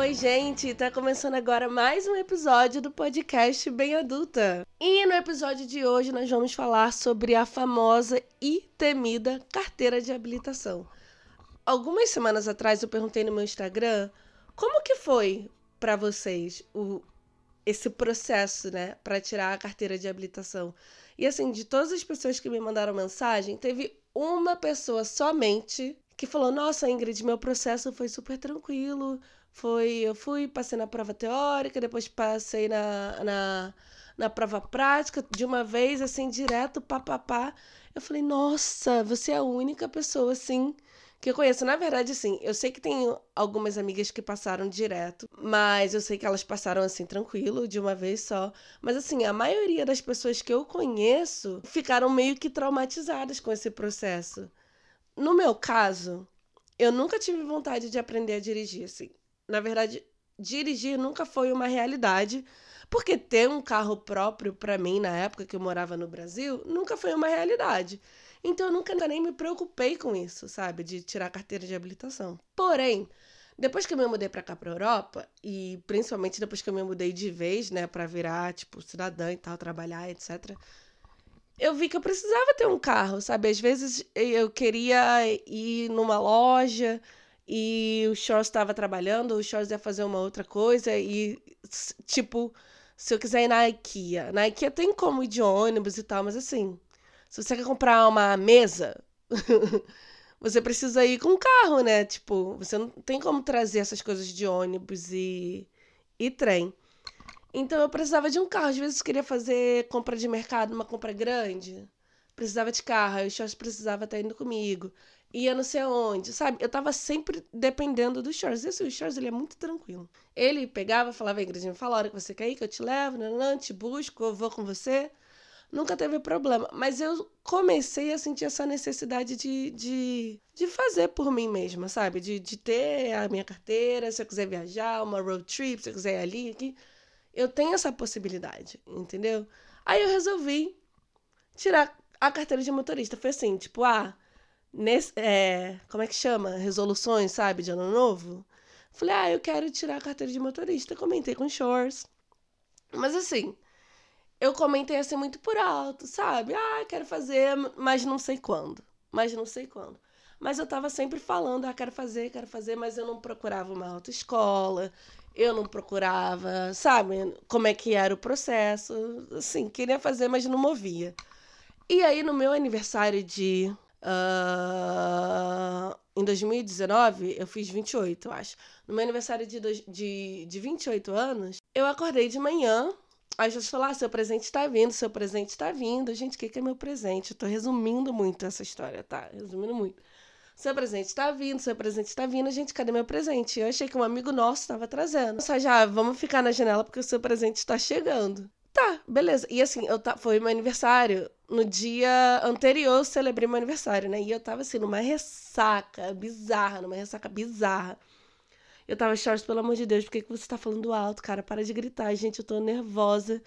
Oi, gente! Tá começando agora mais um episódio do podcast Bem Adulta. E no episódio de hoje nós vamos falar sobre a famosa e temida carteira de habilitação. Algumas semanas atrás eu perguntei no meu Instagram como que foi para vocês o, esse processo, né, para tirar a carteira de habilitação. E assim, de todas as pessoas que me mandaram mensagem, teve uma pessoa somente que falou: Nossa, Ingrid, meu processo foi super tranquilo. Foi, eu fui, passei na prova teórica, depois passei na, na, na prova prática, de uma vez, assim, direto, papapá. Eu falei, nossa, você é a única pessoa, assim, que eu conheço. Na verdade, assim, eu sei que tem algumas amigas que passaram direto, mas eu sei que elas passaram assim tranquilo, de uma vez só. Mas assim, a maioria das pessoas que eu conheço ficaram meio que traumatizadas com esse processo. No meu caso, eu nunca tive vontade de aprender a dirigir, assim. Na verdade, dirigir nunca foi uma realidade, porque ter um carro próprio para mim na época que eu morava no Brasil nunca foi uma realidade. Então eu nunca nem me preocupei com isso, sabe? De tirar a carteira de habilitação. Porém, depois que eu me mudei para cá para Europa e principalmente depois que eu me mudei de vez, né, para virar tipo cidadã e tal, trabalhar, etc. Eu vi que eu precisava ter um carro, sabe? Às vezes eu queria ir numa loja e o Shores estava trabalhando, o Shores ia fazer uma outra coisa e tipo, se eu quiser ir na IKEA, na IKEA tem como ir de ônibus e tal, mas assim, se você quer comprar uma mesa, você precisa ir com um carro, né? Tipo, você não tem como trazer essas coisas de ônibus e, e trem. Então eu precisava de um carro. Às vezes eu queria fazer compra de mercado, uma compra grande. Precisava de carro, aí o Shores precisava estar indo comigo. Ia não sei aonde, sabe? Eu tava sempre dependendo do Shores. Esse o Shores, ele é muito tranquilo. Ele pegava, falava, me fala a hora que você quer ir, que eu te levo, não, te busco, eu vou com você nunca teve problema. Mas eu comecei a sentir essa necessidade de, de, de fazer por mim mesma, sabe? De, de ter a minha carteira, se eu quiser viajar, uma road trip, se eu quiser ir ali, aqui. Eu tenho essa possibilidade, entendeu? Aí eu resolvi tirar a carteira de motorista. Foi assim, tipo, ah, nesse, é, como é que chama? Resoluções, sabe, de ano novo. Falei, ah, eu quero tirar a carteira de motorista. Comentei com Shores. Mas assim, eu comentei assim muito por alto, sabe? Ah, quero fazer, mas não sei quando. Mas não sei quando. Mas eu tava sempre falando, ah, quero fazer, quero fazer, mas eu não procurava uma autoescola, eu não procurava, sabe, como é que era o processo. Assim, queria fazer, mas não movia. E aí, no meu aniversário de. Uh, em 2019, eu fiz 28, eu acho. No meu aniversário de, de, de 28 anos, eu acordei de manhã Aí Jesus falou: ah, seu presente está vindo, seu presente está vindo. Gente, o que, que é meu presente? Eu tô resumindo muito essa história, tá? Resumindo muito. Seu presente está vindo, seu presente está vindo. Gente, cadê meu presente? Eu achei que um amigo nosso estava trazendo. Só já, vamos ficar na janela porque o seu presente está chegando. Tá, beleza. E assim, eu foi meu aniversário. No dia anterior eu celebrei meu aniversário, né? E eu tava assim, numa ressaca bizarra, numa ressaca bizarra. Eu tava, Charles, pelo amor de Deus, por que, que você tá falando alto, cara? Para de gritar, gente, eu tô nervosa.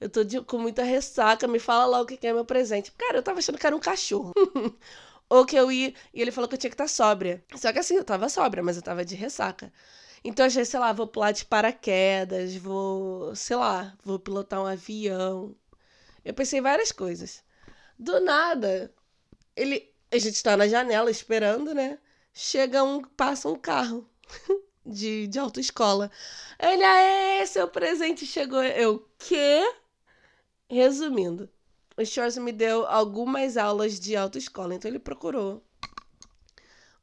Eu tô de, com muita ressaca, me fala lá o que, que é meu presente. Cara, eu tava achando que era um cachorro. Ou que eu ia. E ele falou que eu tinha que estar tá sóbria. Só que assim, eu tava sóbria, mas eu tava de ressaca. Então eu achei, sei lá, vou pular de paraquedas, vou, sei lá, vou pilotar um avião. Eu pensei várias coisas. Do nada, ele. A gente tá na janela esperando, né? Chega um, passa um carro. de, de autoescola. Ele, aê, seu presente chegou. Eu, quê? Resumindo, o Shores me deu algumas aulas de autoescola, então ele procurou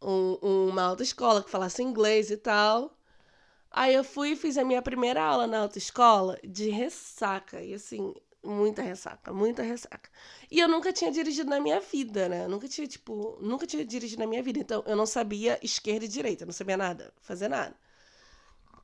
um, uma autoescola que falasse inglês e tal. Aí eu fui e fiz a minha primeira aula na autoescola de ressaca. E assim, muita ressaca, muita ressaca. E eu nunca tinha dirigido na minha vida, né? nunca tinha, tipo, nunca tinha dirigido na minha vida. Então, eu não sabia esquerda e direita, não sabia nada, fazer nada.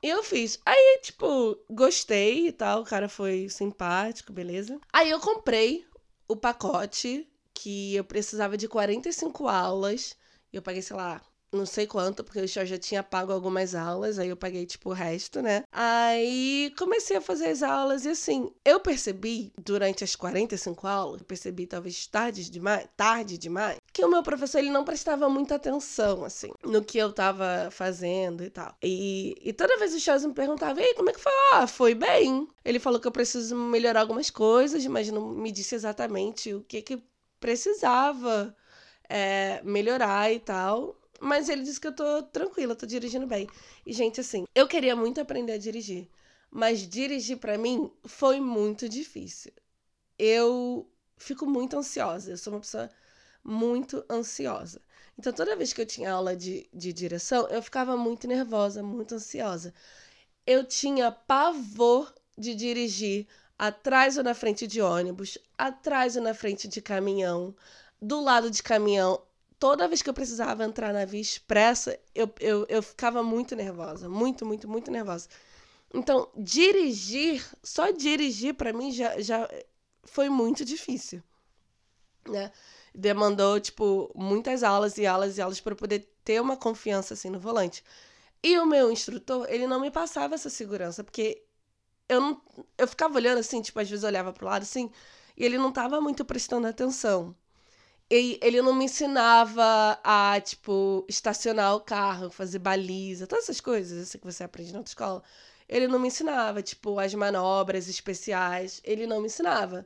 E eu fiz. Aí, tipo, gostei e tal, o cara foi simpático, beleza. Aí eu comprei o pacote que eu precisava de 45 aulas. E eu paguei, sei lá, não sei quanto, porque eu já tinha pago algumas aulas, aí eu paguei, tipo, o resto, né? Aí comecei a fazer as aulas e assim, eu percebi durante as 45 aulas, eu percebi talvez tarde demais, tarde demais, que o meu professor ele não prestava muita atenção, assim, no que eu tava fazendo e tal. E, e toda vez o Charles me perguntava, ei, como é que foi? Ah, foi bem. Ele falou que eu preciso melhorar algumas coisas, mas não me disse exatamente o que que precisava é, melhorar e tal. Mas ele disse que eu tô tranquila, tô dirigindo bem. E, gente, assim, eu queria muito aprender a dirigir. Mas dirigir para mim foi muito difícil. Eu fico muito ansiosa. Eu sou uma pessoa muito ansiosa. Então, toda vez que eu tinha aula de, de direção, eu ficava muito nervosa, muito ansiosa. Eu tinha pavor de dirigir atrás ou na frente de ônibus, atrás ou na frente de caminhão, do lado de caminhão. Toda vez que eu precisava entrar na via expressa, eu, eu, eu ficava muito nervosa. Muito, muito, muito nervosa. Então, dirigir, só dirigir para mim já, já foi muito difícil, né? Demandou, tipo, muitas aulas e aulas e aulas para poder ter uma confiança, assim, no volante. E o meu instrutor, ele não me passava essa segurança, porque eu não... Eu ficava olhando, assim, tipo, às vezes eu olhava pro lado, assim, e ele não tava muito prestando atenção. E ele não me ensinava a, tipo, estacionar o carro, fazer baliza, todas essas coisas assim, que você aprende na escola. Ele não me ensinava, tipo, as manobras especiais. Ele não me ensinava.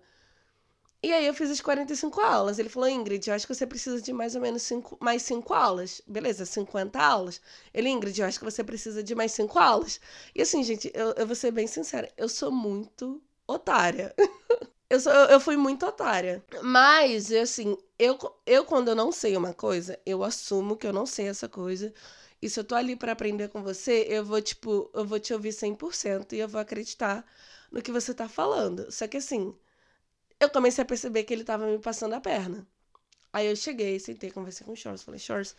E aí eu fiz as 45 aulas. Ele falou, Ingrid, eu acho que você precisa de mais ou menos cinco, mais 5 aulas. Beleza, 50 aulas. Ele, Ingrid, eu acho que você precisa de mais 5 aulas. E assim, gente, eu, eu vou ser bem sincera, eu sou muito otária. eu, sou, eu, fui muito otária. Mas, assim, eu, eu quando eu não sei uma coisa, eu assumo que eu não sei essa coisa. E se eu tô ali para aprender com você, eu vou, tipo, eu vou te ouvir 100% e eu vou acreditar no que você tá falando. Só que assim, eu comecei a perceber que ele tava me passando a perna. Aí eu cheguei, sentei, conversei com o Shores, falei, Shores,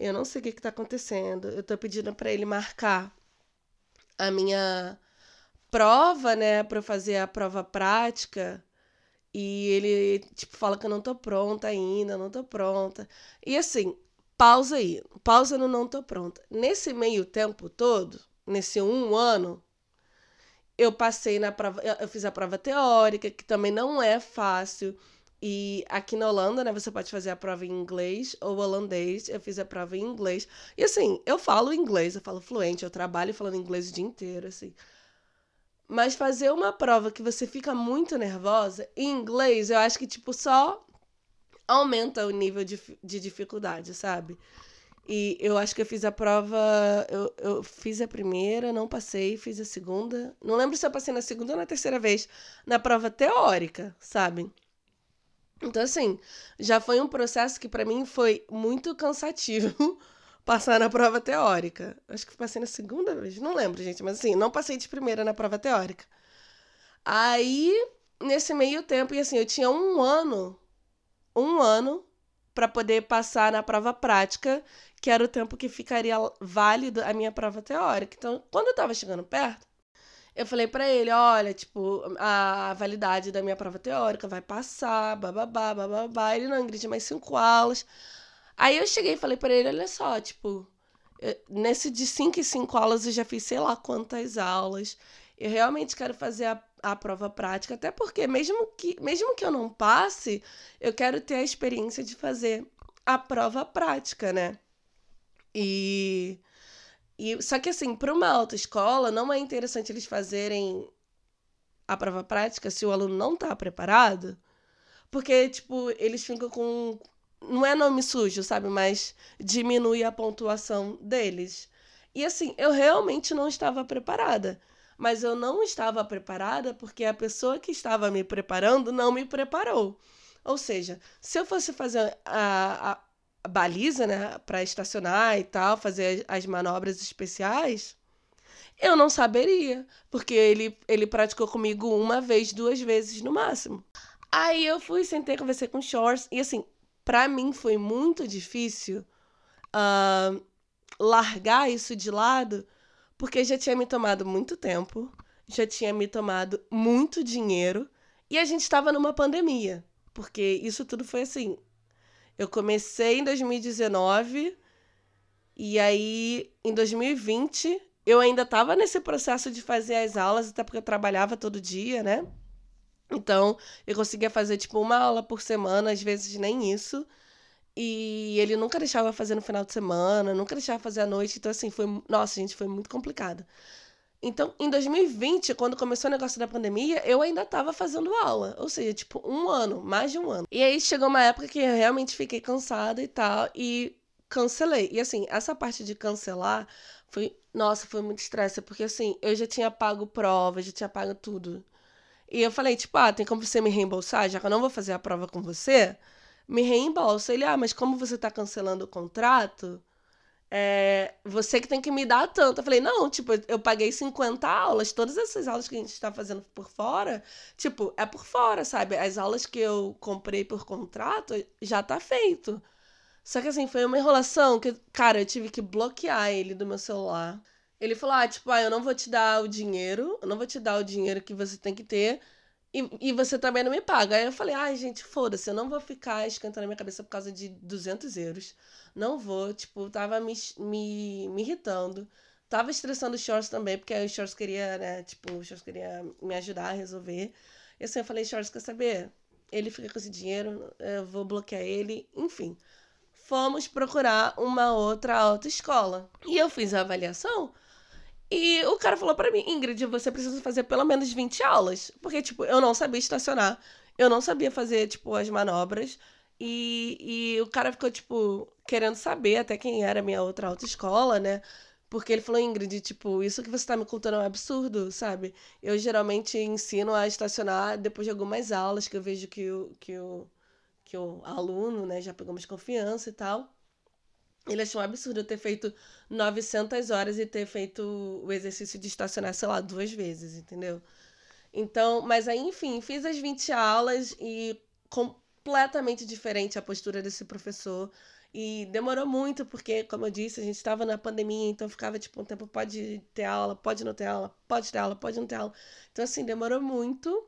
eu não sei o que que tá acontecendo. Eu tô pedindo para ele marcar a minha prova, né, para fazer a prova prática. E ele, tipo, fala que eu não tô pronta ainda, não tô pronta. E assim, pausa aí, pausa no não tô pronta. Nesse meio tempo todo, nesse um ano, eu passei na prova, eu fiz a prova teórica, que também não é fácil. E aqui na Holanda, né, você pode fazer a prova em inglês ou holandês. Eu fiz a prova em inglês. E assim, eu falo inglês, eu falo fluente, eu trabalho falando inglês o dia inteiro, assim. Mas fazer uma prova que você fica muito nervosa, em inglês, eu acho que, tipo, só aumenta o nível de, de dificuldade, sabe? E eu acho que eu fiz a prova. Eu, eu fiz a primeira, não passei, fiz a segunda. Não lembro se eu passei na segunda ou na terceira vez na prova teórica, sabe? Então, assim, já foi um processo que para mim foi muito cansativo passar na prova teórica. Acho que passei na segunda vez, não lembro, gente, mas assim, não passei de primeira na prova teórica. Aí, nesse meio tempo, e assim, eu tinha um ano, um ano para poder passar na prova prática, que era o tempo que ficaria válido a minha prova teórica. Então, quando eu tava chegando perto, eu falei para ele, olha, tipo, a validade da minha prova teórica vai passar, bababá, bababá. Ele, não, Ingrid, mais cinco aulas. Aí eu cheguei e falei para ele, olha só, tipo, eu, nesse de cinco e cinco aulas eu já fiz sei lá quantas aulas. Eu realmente quero fazer a a prova prática, até porque mesmo que, mesmo que eu não passe, eu quero ter a experiência de fazer a prova prática, né? E, e só que assim, para uma autoescola não é interessante eles fazerem a prova prática se o aluno não está preparado, porque tipo, eles ficam com não é nome sujo, sabe, mas diminui a pontuação deles. E assim, eu realmente não estava preparada mas eu não estava preparada porque a pessoa que estava me preparando não me preparou. Ou seja, se eu fosse fazer a, a, a baliza, né, para estacionar e tal, fazer as, as manobras especiais, eu não saberia, porque ele, ele praticou comigo uma vez, duas vezes no máximo. Aí eu fui, sentei, conversei com o Shores, e assim, para mim foi muito difícil uh, largar isso de lado, porque já tinha me tomado muito tempo, já tinha me tomado muito dinheiro e a gente estava numa pandemia. Porque isso tudo foi assim. Eu comecei em 2019 e aí em 2020 eu ainda estava nesse processo de fazer as aulas, até porque eu trabalhava todo dia, né? Então, eu conseguia fazer tipo uma aula por semana, às vezes nem isso. E ele nunca deixava fazer no final de semana, nunca deixava fazer à noite. Então, assim, foi. Nossa, gente, foi muito complicado. Então, em 2020, quando começou o negócio da pandemia, eu ainda estava fazendo aula. Ou seja, tipo, um ano, mais de um ano. E aí chegou uma época que eu realmente fiquei cansada e tal, e cancelei. E assim, essa parte de cancelar foi. Nossa, foi muito estresse, porque assim, eu já tinha pago prova, já tinha pago tudo. E eu falei, tipo, ah, tem como você me reembolsar? Já que eu não vou fazer a prova com você, me reembolsa. Ele, ah, mas como você tá cancelando o contrato, é, você que tem que me dar tanto. Eu falei, não, tipo, eu paguei 50 aulas, todas essas aulas que a gente está fazendo por fora, tipo, é por fora, sabe? As aulas que eu comprei por contrato já tá feito. Só que assim, foi uma enrolação que, cara, eu tive que bloquear ele do meu celular. Ele falou: ah, tipo, ah, eu não vou te dar o dinheiro, eu não vou te dar o dinheiro que você tem que ter. E, e você também não me paga. Aí eu falei, ai, gente, foda-se, eu não vou ficar esquentando a minha cabeça por causa de 200 euros. Não vou, tipo, tava me, me, me irritando. Tava estressando o Shorts também, porque o Shorts queria, né, tipo, o Shorts queria me ajudar a resolver. E assim, eu falei, Shorts, quer saber? Ele fica com esse dinheiro, eu vou bloquear ele, enfim. Fomos procurar uma outra autoescola. E eu fiz a avaliação e o cara falou para mim, Ingrid, você precisa fazer pelo menos 20 aulas. Porque, tipo, eu não sabia estacionar. Eu não sabia fazer, tipo, as manobras. E, e o cara ficou, tipo, querendo saber até quem era a minha outra autoescola, né? Porque ele falou, Ingrid, tipo, isso que você tá me contando é um absurdo, sabe? Eu geralmente ensino a estacionar depois de algumas aulas que eu vejo que o, que o, que o aluno, né, já pegou mais confiança e tal. Ele achou um absurdo eu ter feito 900 horas e ter feito o exercício de estacionar, sei lá, duas vezes, entendeu? Então, mas aí, enfim, fiz as 20 aulas e completamente diferente a postura desse professor. E demorou muito, porque, como eu disse, a gente estava na pandemia, então ficava tipo um tempo: pode ter aula, pode não ter aula, pode ter aula, pode não ter aula. Então, assim, demorou muito.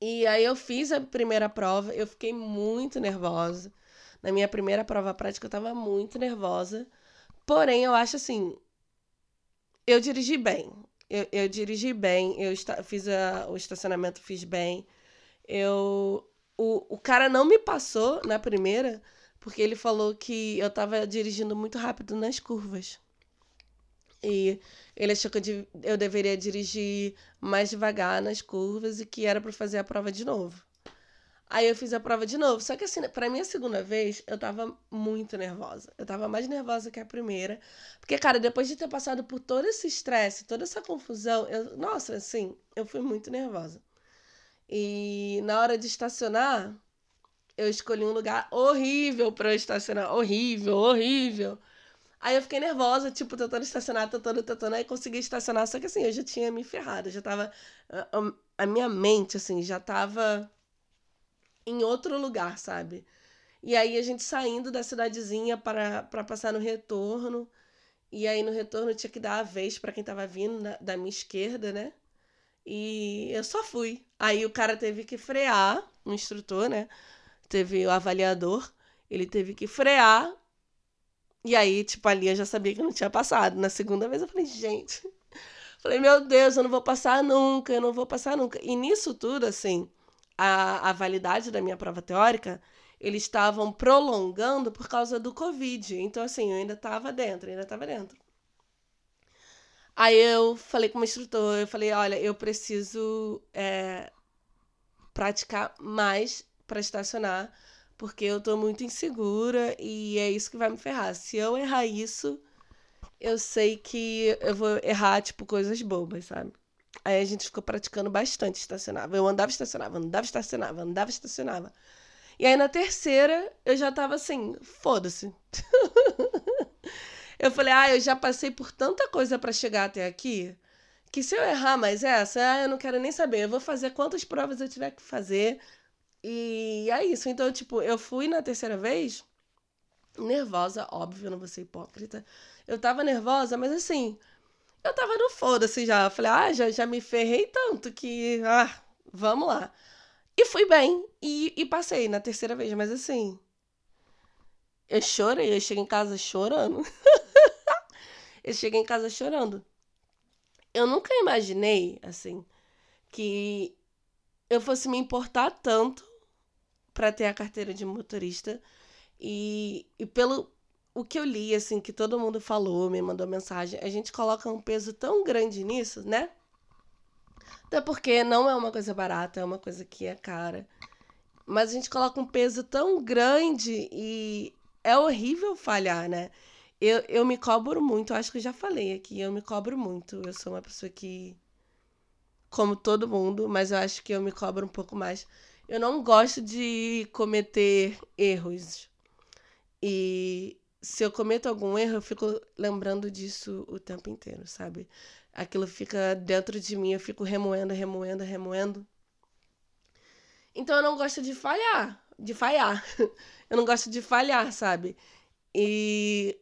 E aí eu fiz a primeira prova, eu fiquei muito nervosa. Na minha primeira prova prática, eu tava muito nervosa. Porém, eu acho assim. Eu dirigi bem. Eu, eu dirigi bem. Eu esta, fiz a, o estacionamento, fiz bem. Eu. O, o cara não me passou na primeira, porque ele falou que eu tava dirigindo muito rápido nas curvas. E ele achou que eu, eu deveria dirigir mais devagar nas curvas e que era para fazer a prova de novo. Aí eu fiz a prova de novo. Só que assim, pra minha segunda vez, eu tava muito nervosa. Eu tava mais nervosa que a primeira. Porque, cara, depois de ter passado por todo esse estresse, toda essa confusão, eu, nossa, assim, eu fui muito nervosa. E na hora de estacionar, eu escolhi um lugar horrível para eu estacionar. Horrível, horrível. Aí eu fiquei nervosa, tipo, tentando estacionar, tentando, tentando, aí consegui estacionar. Só que assim, eu já tinha me ferrado, já tava. A, a minha mente, assim, já tava em outro lugar, sabe? E aí a gente saindo da cidadezinha para, para passar no retorno. E aí no retorno tinha que dar a vez para quem tava vindo na, da minha esquerda, né? E eu só fui. Aí o cara teve que frear, o instrutor, né? Teve o avaliador, ele teve que frear. E aí, tipo, ali eu já sabia que não tinha passado. Na segunda vez eu falei, gente. Falei, meu Deus, eu não vou passar nunca, eu não vou passar nunca. E nisso tudo, assim, a, a validade da minha prova teórica, eles estavam prolongando por causa do Covid. Então, assim, eu ainda estava dentro, ainda estava dentro. Aí eu falei com o instrutor, eu falei, olha, eu preciso é, praticar mais para estacionar, porque eu tô muito insegura e é isso que vai me ferrar. Se eu errar isso, eu sei que eu vou errar, tipo, coisas bobas, sabe? Aí a gente ficou praticando bastante estacionava. Eu andava, estacionava, andava, estacionava, andava, estacionava. E aí na terceira eu já tava assim, foda-se. eu falei, ah, eu já passei por tanta coisa para chegar até aqui, que se eu errar mais essa, ah, eu não quero nem saber. Eu vou fazer quantas provas eu tiver que fazer. E é isso. Então, tipo, eu fui na terceira vez nervosa, óbvio, eu não vou ser hipócrita. Eu tava nervosa, mas assim, eu tava no foda-se já. Falei, ah, já, já me ferrei tanto que. Ah, vamos lá. E fui bem. E, e passei na terceira vez, mas assim. Eu chorei, eu cheguei em casa chorando. eu cheguei em casa chorando. Eu nunca imaginei, assim, que eu fosse me importar tanto para ter a carteira de motorista E, e pelo o que eu li, assim, que todo mundo falou, me mandou mensagem, a gente coloca um peso tão grande nisso, né? Até porque não é uma coisa barata, é uma coisa que é cara. Mas a gente coloca um peso tão grande e é horrível falhar, né? Eu, eu me cobro muito, acho que eu já falei aqui, eu me cobro muito. Eu sou uma pessoa que. Como todo mundo, mas eu acho que eu me cobro um pouco mais. Eu não gosto de cometer erros. E se eu cometo algum erro, eu fico lembrando disso o tempo inteiro, sabe? Aquilo fica dentro de mim, eu fico remoendo, remoendo, remoendo. Então eu não gosto de falhar, de falhar. eu não gosto de falhar, sabe? E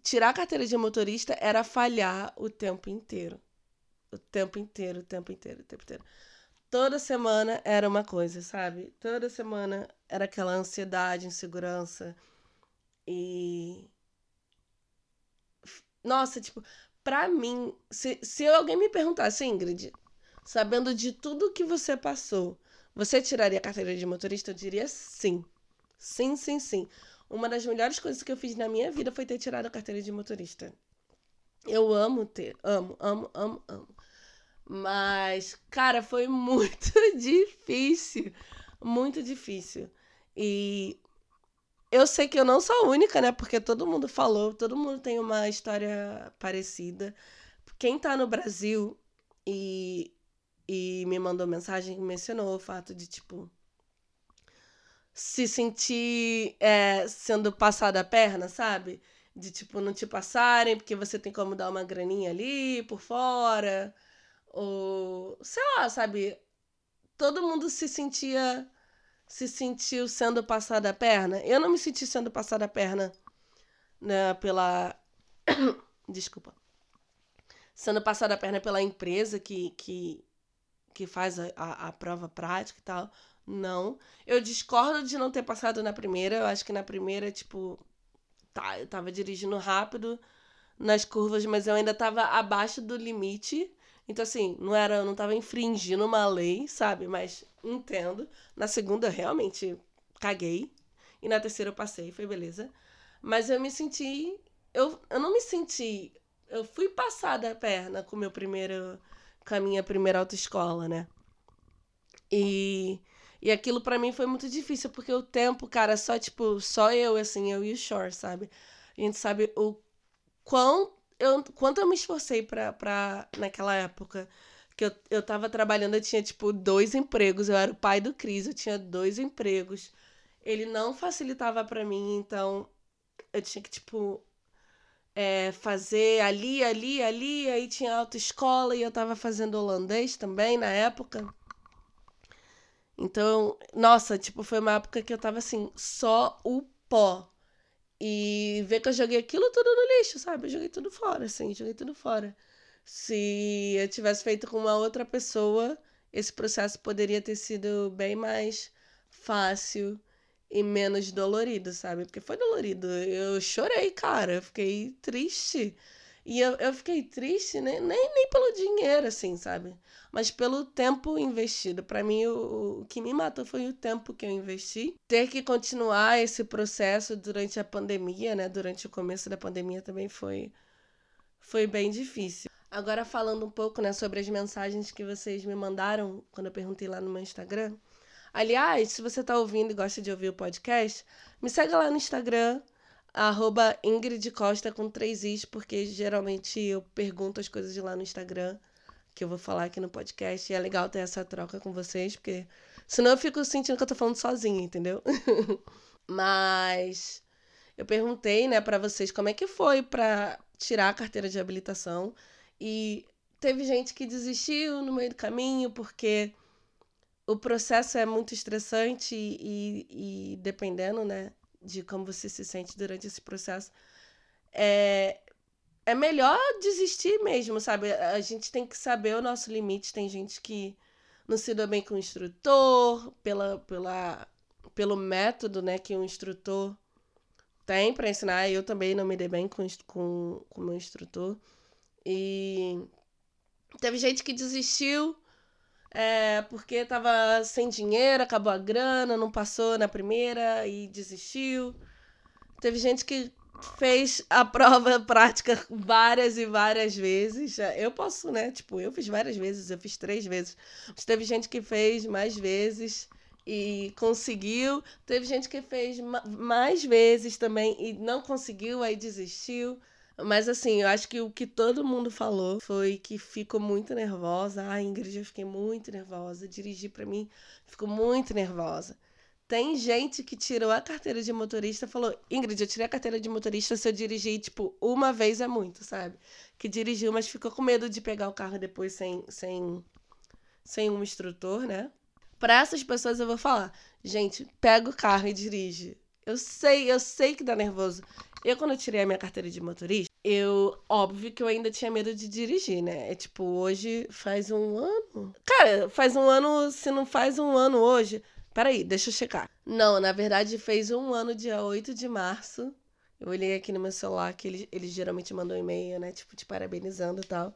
tirar a carteira de motorista era falhar o tempo inteiro. O tempo inteiro, o tempo inteiro, o tempo inteiro. Toda semana era uma coisa, sabe? Toda semana era aquela ansiedade, insegurança. E. Nossa, tipo, pra mim, se, se alguém me perguntasse, Ingrid, sabendo de tudo que você passou, você tiraria a carteira de motorista? Eu diria sim. Sim, sim, sim. Uma das melhores coisas que eu fiz na minha vida foi ter tirado a carteira de motorista. Eu amo ter, amo, amo, amo, amo. Mas, cara, foi muito difícil. Muito difícil. E eu sei que eu não sou a única, né? Porque todo mundo falou, todo mundo tem uma história parecida. Quem tá no Brasil e, e me mandou mensagem mencionou o fato de, tipo, se sentir é, sendo passada a perna, sabe? De, tipo, não te passarem porque você tem como dar uma graninha ali por fora. Ou, sei lá, sabe? Todo mundo se sentia. Se sentiu sendo passada a perna. Eu não me senti sendo passada a perna né, pela. Desculpa. Sendo passada a perna pela empresa que, que, que faz a, a, a prova prática e tal. Não. Eu discordo de não ter passado na primeira. Eu acho que na primeira, tipo. Tá, eu tava dirigindo rápido nas curvas, mas eu ainda tava abaixo do limite. Então, assim, não era, eu não tava infringindo uma lei, sabe? Mas entendo. Na segunda, eu realmente caguei. E na terceira eu passei, foi beleza. Mas eu me senti. Eu, eu não me senti. Eu fui passada a perna com meu primeiro. Com a minha primeira autoescola, né? E e aquilo para mim foi muito difícil, porque o tempo, cara, só, tipo, só eu, assim, eu e o Shore, sabe? A gente sabe o quão eu, quanto eu me esforcei pra, pra naquela época que eu, eu tava trabalhando, eu tinha, tipo, dois empregos. Eu era o pai do Cris, eu tinha dois empregos. Ele não facilitava para mim, então eu tinha que, tipo, é, fazer ali, ali, ali. Aí tinha autoescola e eu tava fazendo holandês também na época. Então, nossa, tipo, foi uma época que eu tava assim, só o pó. E ver que eu joguei aquilo tudo no lixo, sabe? Eu joguei tudo fora, assim, joguei tudo fora. Se eu tivesse feito com uma outra pessoa, esse processo poderia ter sido bem mais fácil e menos dolorido, sabe? Porque foi dolorido. Eu chorei, cara. Eu fiquei triste. E eu, eu fiquei triste, né? nem, nem pelo dinheiro, assim, sabe? Mas pelo tempo investido. Para mim, o, o que me matou foi o tempo que eu investi. Ter que continuar esse processo durante a pandemia, né? Durante o começo da pandemia também foi, foi bem difícil. Agora, falando um pouco né, sobre as mensagens que vocês me mandaram quando eu perguntei lá no meu Instagram. Aliás, se você está ouvindo e gosta de ouvir o podcast, me segue lá no Instagram arroba Ingrid Costa com três Is, porque geralmente eu pergunto as coisas de lá no Instagram, que eu vou falar aqui no podcast, e é legal ter essa troca com vocês, porque senão eu fico sentindo que eu tô falando sozinha, entendeu? Mas eu perguntei, né, para vocês como é que foi para tirar a carteira de habilitação, e teve gente que desistiu no meio do caminho, porque o processo é muito estressante e, e dependendo, né, de como você se sente durante esse processo, é, é melhor desistir mesmo, sabe? A gente tem que saber o nosso limite. Tem gente que não se dá bem com o instrutor, pela, pela, pelo método né, que o instrutor tem para ensinar. Eu também não me dei bem com, com, com o meu instrutor. E teve gente que desistiu é, porque tava sem dinheiro, acabou a grana, não passou na primeira e desistiu. Teve gente que fez a prova prática várias e várias vezes. Eu posso, né? Tipo, eu fiz várias vezes, eu fiz três vezes. Mas teve gente que fez mais vezes e conseguiu. Teve gente que fez mais vezes também e não conseguiu, aí desistiu. Mas assim, eu acho que o que todo mundo falou foi que ficou muito nervosa. Ah, Ingrid, eu fiquei muito nervosa. Dirigir para mim, ficou muito nervosa. Tem gente que tirou a carteira de motorista e falou: Ingrid, eu tirei a carteira de motorista se eu dirigir, tipo, uma vez é muito, sabe? Que dirigiu, mas ficou com medo de pegar o carro depois sem, sem, sem um instrutor, né? Para essas pessoas eu vou falar: gente, pega o carro e dirige. Eu sei, eu sei que dá nervoso. Eu, quando eu tirei a minha carteira de motorista, eu. Óbvio que eu ainda tinha medo de dirigir, né? É tipo, hoje faz um ano. Cara, faz um ano. Se não faz um ano hoje. Peraí, deixa eu checar. Não, na verdade fez um ano, dia 8 de março. Eu olhei aqui no meu celular que ele, ele geralmente mandou um e-mail, né? Tipo, te parabenizando e tal.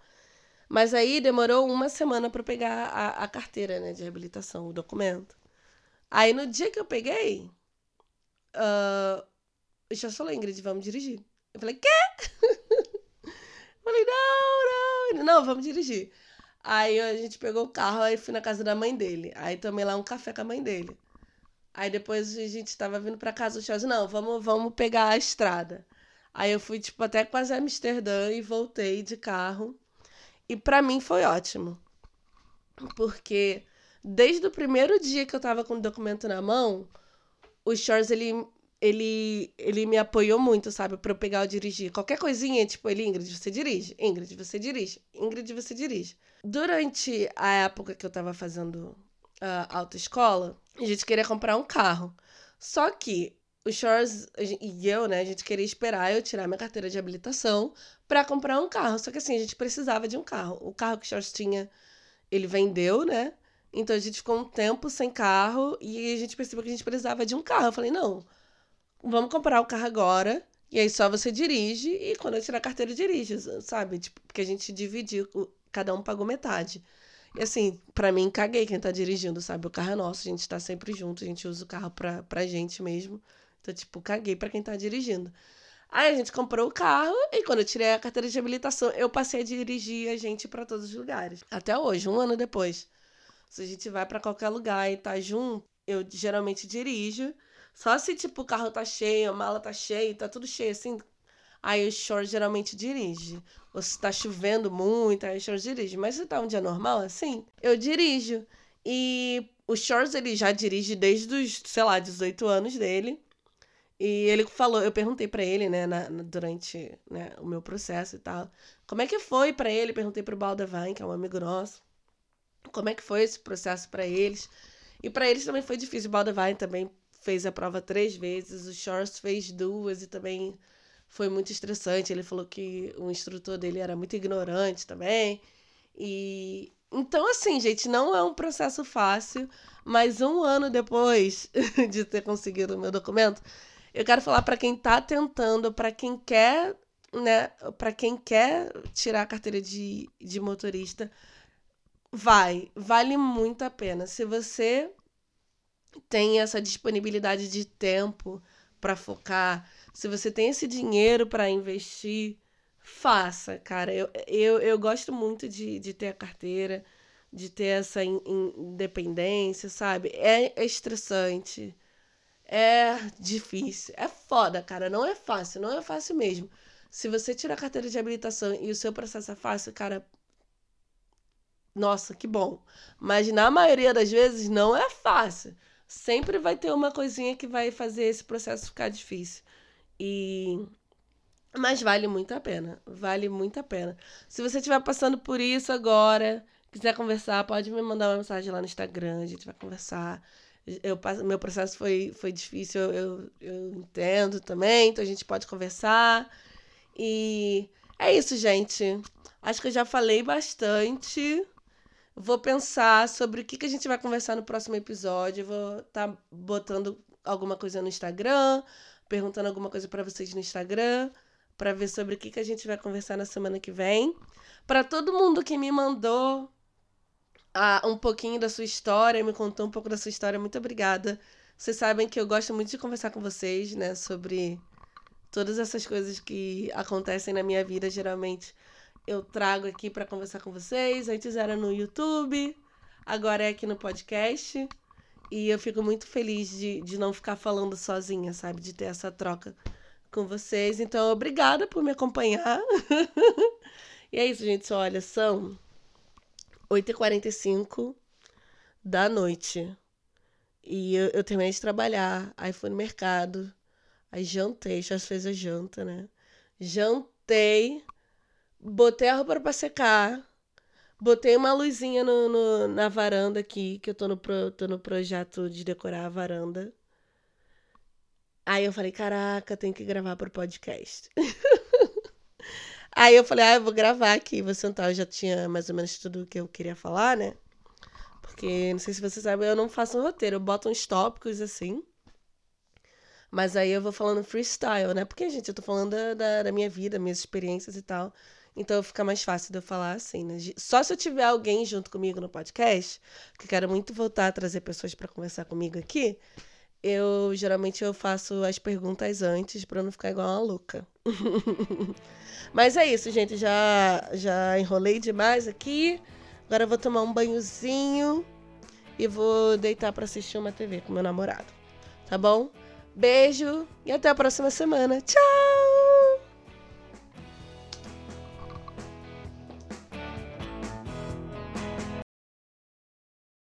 Mas aí demorou uma semana para pegar a, a carteira, né? De reabilitação, o documento. Aí no dia que eu peguei, uh, o já falou, Ingrid, vamos dirigir. Eu falei, quê? Falei, não, não. Não, vamos dirigir. Aí a gente pegou o carro e fui na casa da mãe dele. Aí tomei lá um café com a mãe dele. Aí depois a gente tava vindo pra casa, o Charles, não, vamos, vamos pegar a estrada. Aí eu fui, tipo, até quase Amsterdã e voltei de carro. E para mim foi ótimo. Porque desde o primeiro dia que eu tava com o documento na mão, o Charles, ele ele, ele me apoiou muito, sabe, para eu pegar o dirigir. Qualquer coisinha, tipo, ele, Ingrid, você dirige. Ingrid, você dirige. Ingrid, você dirige. Durante a época que eu tava fazendo a autoescola, a gente queria comprar um carro. Só que o Shores e eu, né, a gente queria esperar eu tirar minha carteira de habilitação para comprar um carro. Só que assim, a gente precisava de um carro. O carro que o Shores tinha, ele vendeu, né? Então a gente ficou um tempo sem carro e a gente percebeu que a gente precisava de um carro. Eu falei, não, vamos comprar o carro agora. E aí só você dirige e quando eu tirar a carteira, dirige, sabe? Tipo, porque a gente dividiu, cada um pagou metade. E assim, para mim, caguei quem tá dirigindo, sabe? O carro é nosso, a gente tá sempre junto, a gente usa o carro pra, pra gente mesmo. Então, tipo, caguei pra quem tá dirigindo. Aí a gente comprou o carro e quando eu tirei a carteira de habilitação, eu passei a dirigir a gente para todos os lugares. Até hoje, um ano depois. Se a gente vai para qualquer lugar e tá junto, eu geralmente dirijo. Só se, tipo, o carro tá cheio, a mala tá cheia, tá tudo cheio, assim. Aí o short geralmente dirige. Ou se tá chovendo muito, aí o short dirige. Mas se tá um dia normal, assim, eu dirijo. E o Shores, ele já dirige desde os, sei lá, 18 anos dele. E ele falou, eu perguntei para ele, né, na, durante né, o meu processo e tal, como é que foi para ele? Perguntei pro Baldavan, que é um amigo nosso, como é que foi esse processo para eles. E para eles também foi difícil. O Baldavan também fez a prova três vezes, o Shores fez duas e também foi muito estressante. Ele falou que o instrutor dele era muito ignorante também. E então, assim, gente, não é um processo fácil, mas um ano depois de ter conseguido o meu documento, eu quero falar para quem está tentando, para quem quer, né, para quem quer tirar a carteira de, de motorista, vai, vale muito a pena. Se você tem essa disponibilidade de tempo para focar, se você tem esse dinheiro para investir, faça, cara. Eu, eu, eu gosto muito de, de ter a carteira, de ter essa in, independência, sabe? É, é estressante, é difícil, é foda, cara. Não é fácil, não é fácil mesmo. Se você tirar a carteira de habilitação e o seu processo é fácil, cara, nossa, que bom. Mas na maioria das vezes não é fácil sempre vai ter uma coisinha que vai fazer esse processo ficar difícil. E mas vale muito a pena, vale muito a pena. Se você estiver passando por isso agora, quiser conversar, pode me mandar uma mensagem lá no Instagram, a gente vai conversar. Eu, meu processo foi, foi difícil, eu, eu, entendo também, então a gente pode conversar. E é isso, gente. Acho que eu já falei bastante. Vou pensar sobre o que, que a gente vai conversar no próximo episódio. Vou estar tá botando alguma coisa no Instagram, perguntando alguma coisa para vocês no Instagram, para ver sobre o que, que a gente vai conversar na semana que vem. Para todo mundo que me mandou a, um pouquinho da sua história, me contou um pouco da sua história. Muito obrigada. Vocês sabem que eu gosto muito de conversar com vocês, né, sobre todas essas coisas que acontecem na minha vida, geralmente eu trago aqui para conversar com vocês. Antes era no YouTube, agora é aqui no podcast. E eu fico muito feliz de, de não ficar falando sozinha, sabe? De ter essa troca com vocês. Então, obrigada por me acompanhar. e é isso, gente. Olha, são 8h45 da noite. E eu, eu terminei de trabalhar. Aí fui no mercado. Aí jantei, já fez a janta, né? Jantei, botei a roupa pra secar, botei uma luzinha no, no, na varanda aqui, que eu tô no, pro, tô no projeto de decorar a varanda. Aí eu falei, caraca, tem que gravar pro podcast. Aí eu falei, ah, eu vou gravar aqui, vou sentar. Eu já tinha mais ou menos tudo que eu queria falar, né? Porque, não sei se você sabe, eu não faço um roteiro, eu boto uns tópicos assim. Mas aí eu vou falando freestyle, né? Porque, gente, eu tô falando da, da minha vida, minhas experiências e tal. Então fica mais fácil de eu falar assim, né? Só se eu tiver alguém junto comigo no podcast, que quero muito voltar a trazer pessoas para conversar comigo aqui, eu geralmente eu faço as perguntas antes para não ficar igual uma louca. Mas é isso, gente, já já enrolei demais aqui. Agora eu vou tomar um banhozinho e vou deitar para assistir uma TV com meu namorado. Tá bom? Beijo e até a próxima semana. Tchau!